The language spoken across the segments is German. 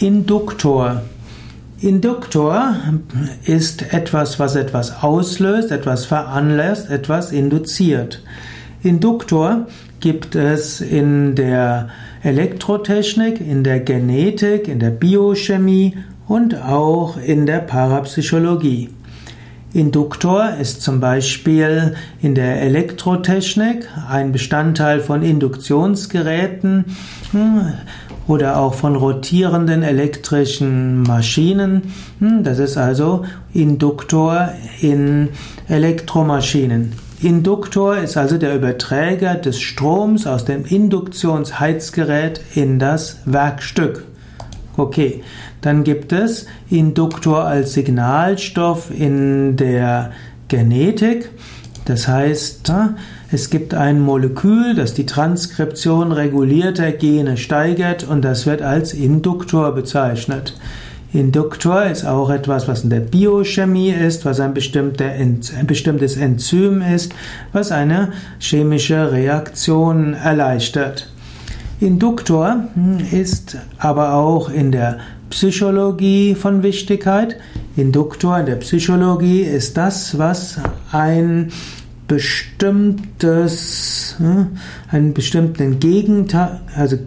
Induktor. Induktor ist etwas, was etwas auslöst, etwas veranlasst, etwas induziert. Induktor gibt es in der Elektrotechnik, in der Genetik, in der Biochemie und auch in der Parapsychologie. Induktor ist zum Beispiel in der Elektrotechnik ein Bestandteil von Induktionsgeräten hm, oder auch von rotierenden elektrischen Maschinen. Hm, das ist also Induktor in Elektromaschinen. Induktor ist also der Überträger des Stroms aus dem Induktionsheizgerät in das Werkstück. Okay, dann gibt es Induktor als Signalstoff in der Genetik. Das heißt, es gibt ein Molekül, das die Transkription regulierter Gene steigert und das wird als Induktor bezeichnet. Induktor ist auch etwas, was in der Biochemie ist, was ein, ein bestimmtes Enzym ist, was eine chemische Reaktion erleichtert. Induktor hm, ist aber auch in der Psychologie von Wichtigkeit. Induktor in der Psychologie ist das, was ein bestimmtes, hm, einen bestimmten Gegenteil, also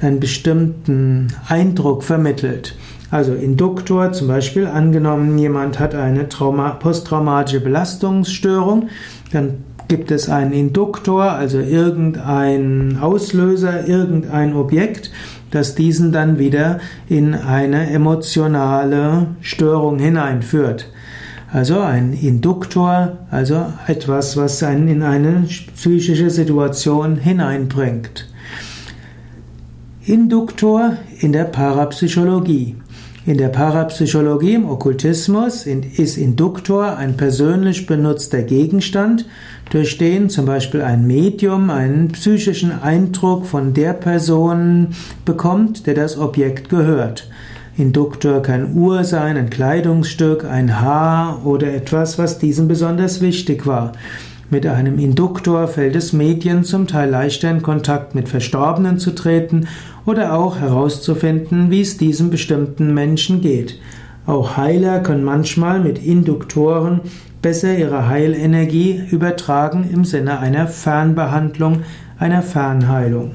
einen bestimmten Eindruck vermittelt. Also Induktor, zum Beispiel angenommen, jemand hat eine Trauma, posttraumatische Belastungsstörung, dann gibt es einen Induktor, also irgendein Auslöser, irgendein Objekt, das diesen dann wieder in eine emotionale Störung hineinführt. Also ein Induktor, also etwas, was einen in eine psychische Situation hineinbringt. Induktor in der Parapsychologie. In der Parapsychologie im Okkultismus ist Induktor ein persönlich benutzter Gegenstand, durch den zum Beispiel ein Medium einen psychischen Eindruck von der Person bekommt, der das Objekt gehört. Induktor kann Uhr sein, ein Kleidungsstück, ein Haar oder etwas, was diesem besonders wichtig war. Mit einem Induktor fällt es Medien zum Teil leichter in Kontakt mit Verstorbenen zu treten oder auch herauszufinden, wie es diesem bestimmten Menschen geht. Auch Heiler können manchmal mit Induktoren besser ihre Heilenergie übertragen im Sinne einer Fernbehandlung, einer Fernheilung.